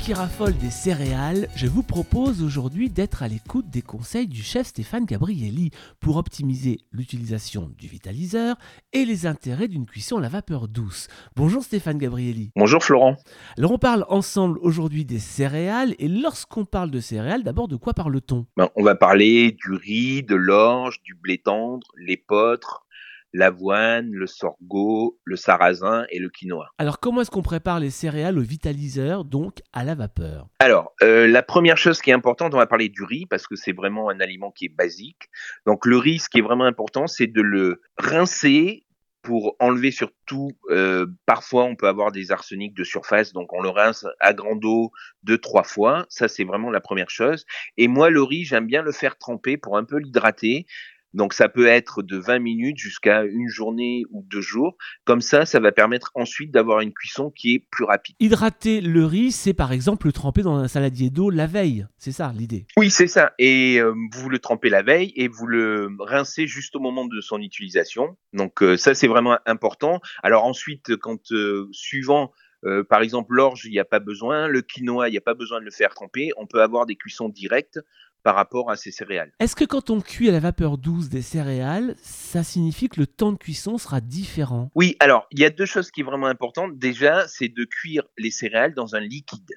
qui raffole des céréales, je vous propose aujourd'hui d'être à l'écoute des conseils du chef Stéphane Gabrielli pour optimiser l'utilisation du vitaliseur et les intérêts d'une cuisson à la vapeur douce. Bonjour Stéphane Gabrielli. Bonjour Florent. Alors on parle ensemble aujourd'hui des céréales et lorsqu'on parle de céréales, d'abord de quoi parle-t-on? Ben, on va parler du riz, de l'orge, du blé tendre, l'épeautre, l'avoine, le sorgho, le sarrasin et le quinoa. Alors comment est-ce qu'on prépare les céréales au vitaliseur, donc à la vapeur? Alors, euh, la première chose qui est importante, on va parler du riz parce que c'est vraiment un aliment qui est basique. Donc le riz, ce qui est vraiment important, c'est de le rincer pour enlever surtout, euh, parfois on peut avoir des arsenics de surface, donc on le rince à grande eau deux, trois fois. Ça, c'est vraiment la première chose. Et moi, le riz, j'aime bien le faire tremper pour un peu l'hydrater. Donc ça peut être de 20 minutes jusqu'à une journée ou deux jours. Comme ça, ça va permettre ensuite d'avoir une cuisson qui est plus rapide. Hydrater le riz, c'est par exemple le tremper dans un saladier d'eau la veille. C'est ça l'idée. Oui, c'est ça. Et euh, vous le trempez la veille et vous le rincez juste au moment de son utilisation. Donc euh, ça, c'est vraiment important. Alors ensuite, quand euh, suivant euh, par exemple, l'orge, il n'y a pas besoin. Le quinoa, il n'y a pas besoin de le faire tremper. On peut avoir des cuissons directes par rapport à ces céréales. Est-ce que quand on cuit à la vapeur douce des céréales, ça signifie que le temps de cuisson sera différent? Oui, alors il y a deux choses qui sont vraiment importantes. Déjà, c'est de cuire les céréales dans un liquide.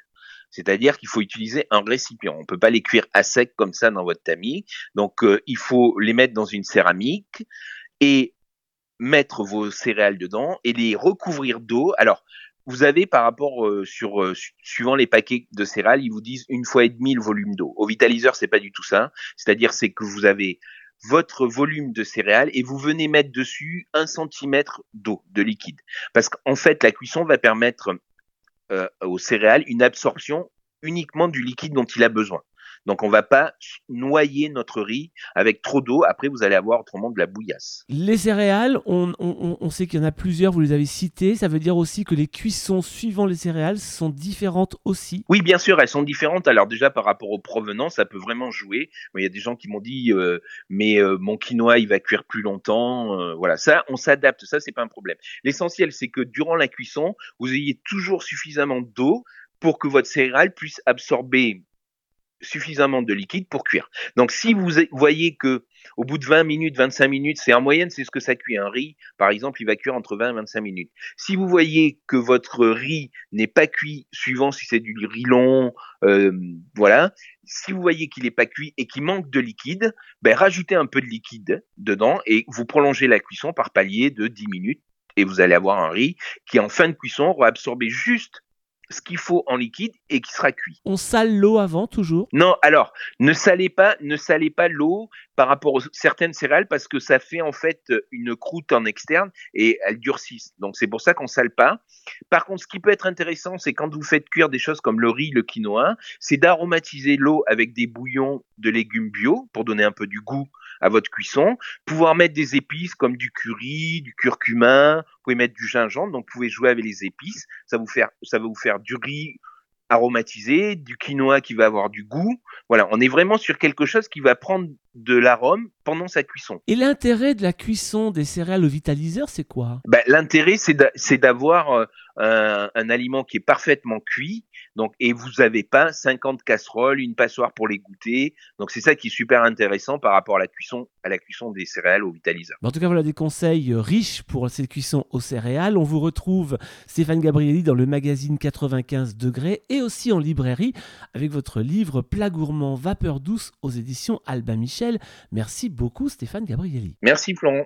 C'est-à-dire qu'il faut utiliser un récipient. On ne peut pas les cuire à sec comme ça dans votre tamis. Donc, euh, il faut les mettre dans une céramique et mettre vos céréales dedans et les recouvrir d'eau. Alors, vous avez par rapport euh, sur euh, suivant les paquets de céréales, ils vous disent une fois et demi le volume d'eau. Au vitaliseur, c'est pas du tout ça. C'est-à-dire c'est que vous avez votre volume de céréales et vous venez mettre dessus un centimètre d'eau, de liquide. Parce qu'en fait, la cuisson va permettre euh, aux céréales une absorption uniquement du liquide dont il a besoin. Donc on va pas noyer notre riz avec trop d'eau. Après, vous allez avoir autrement de la bouillasse. Les céréales, on, on, on sait qu'il y en a plusieurs, vous les avez citées. Ça veut dire aussi que les cuissons suivant les céréales sont différentes aussi Oui, bien sûr, elles sont différentes. Alors déjà, par rapport aux provenances, ça peut vraiment jouer. Il y a des gens qui m'ont dit, euh, mais euh, mon quinoa, il va cuire plus longtemps. Euh, voilà, ça, on s'adapte. Ça, c'est pas un problème. L'essentiel, c'est que durant la cuisson, vous ayez toujours suffisamment d'eau pour que votre céréale puisse absorber suffisamment de liquide pour cuire. Donc si vous voyez que au bout de 20 minutes, 25 minutes, c'est en moyenne, c'est ce que ça cuit. Un riz, par exemple, il va cuire entre 20 et 25 minutes. Si vous voyez que votre riz n'est pas cuit, suivant si c'est du riz long, euh, voilà, si vous voyez qu'il n'est pas cuit et qu'il manque de liquide, ben, rajoutez un peu de liquide dedans et vous prolongez la cuisson par palier de 10 minutes et vous allez avoir un riz qui, en fin de cuisson, aura absorbé juste ce qu'il faut en liquide et qui sera cuit. On sale l'eau avant toujours? Non, alors ne salez pas, ne salez pas l'eau par rapport aux certaines céréales parce que ça fait en fait une croûte en externe et elles durcissent. Donc c'est pour ça qu'on sale pas. Par contre, ce qui peut être intéressant, c'est quand vous faites cuire des choses comme le riz, le quinoa, c'est d'aromatiser l'eau avec des bouillons de légumes bio pour donner un peu du goût à votre cuisson. Pouvoir mettre des épices comme du curry, du curcuma, vous pouvez mettre du gingembre, donc vous pouvez jouer avec les épices. Ça, vous faire, ça va vous faire du riz aromatisé, du quinoa qui va avoir du goût. Voilà, on est vraiment sur quelque chose qui va prendre de l'arôme pendant sa cuisson. Et l'intérêt de la cuisson des céréales au vitaliseur, c'est quoi? Ben, L'intérêt, c'est d'avoir euh, un, un, aliment qui est parfaitement cuit, donc et vous n'avez pas 50 casseroles, une passoire pour les goûter. Donc c'est ça qui est super intéressant par rapport à la cuisson, à la cuisson des céréales au vitaliseur. En tout cas, voilà des conseils riches pour cette cuisson aux céréales. On vous retrouve Stéphane Gabrielli dans le magazine 95 degrés et aussi en librairie avec votre livre Plat gourmand vapeur douce aux éditions Albin Merci beaucoup Stéphane Gabrielli. Merci Florent.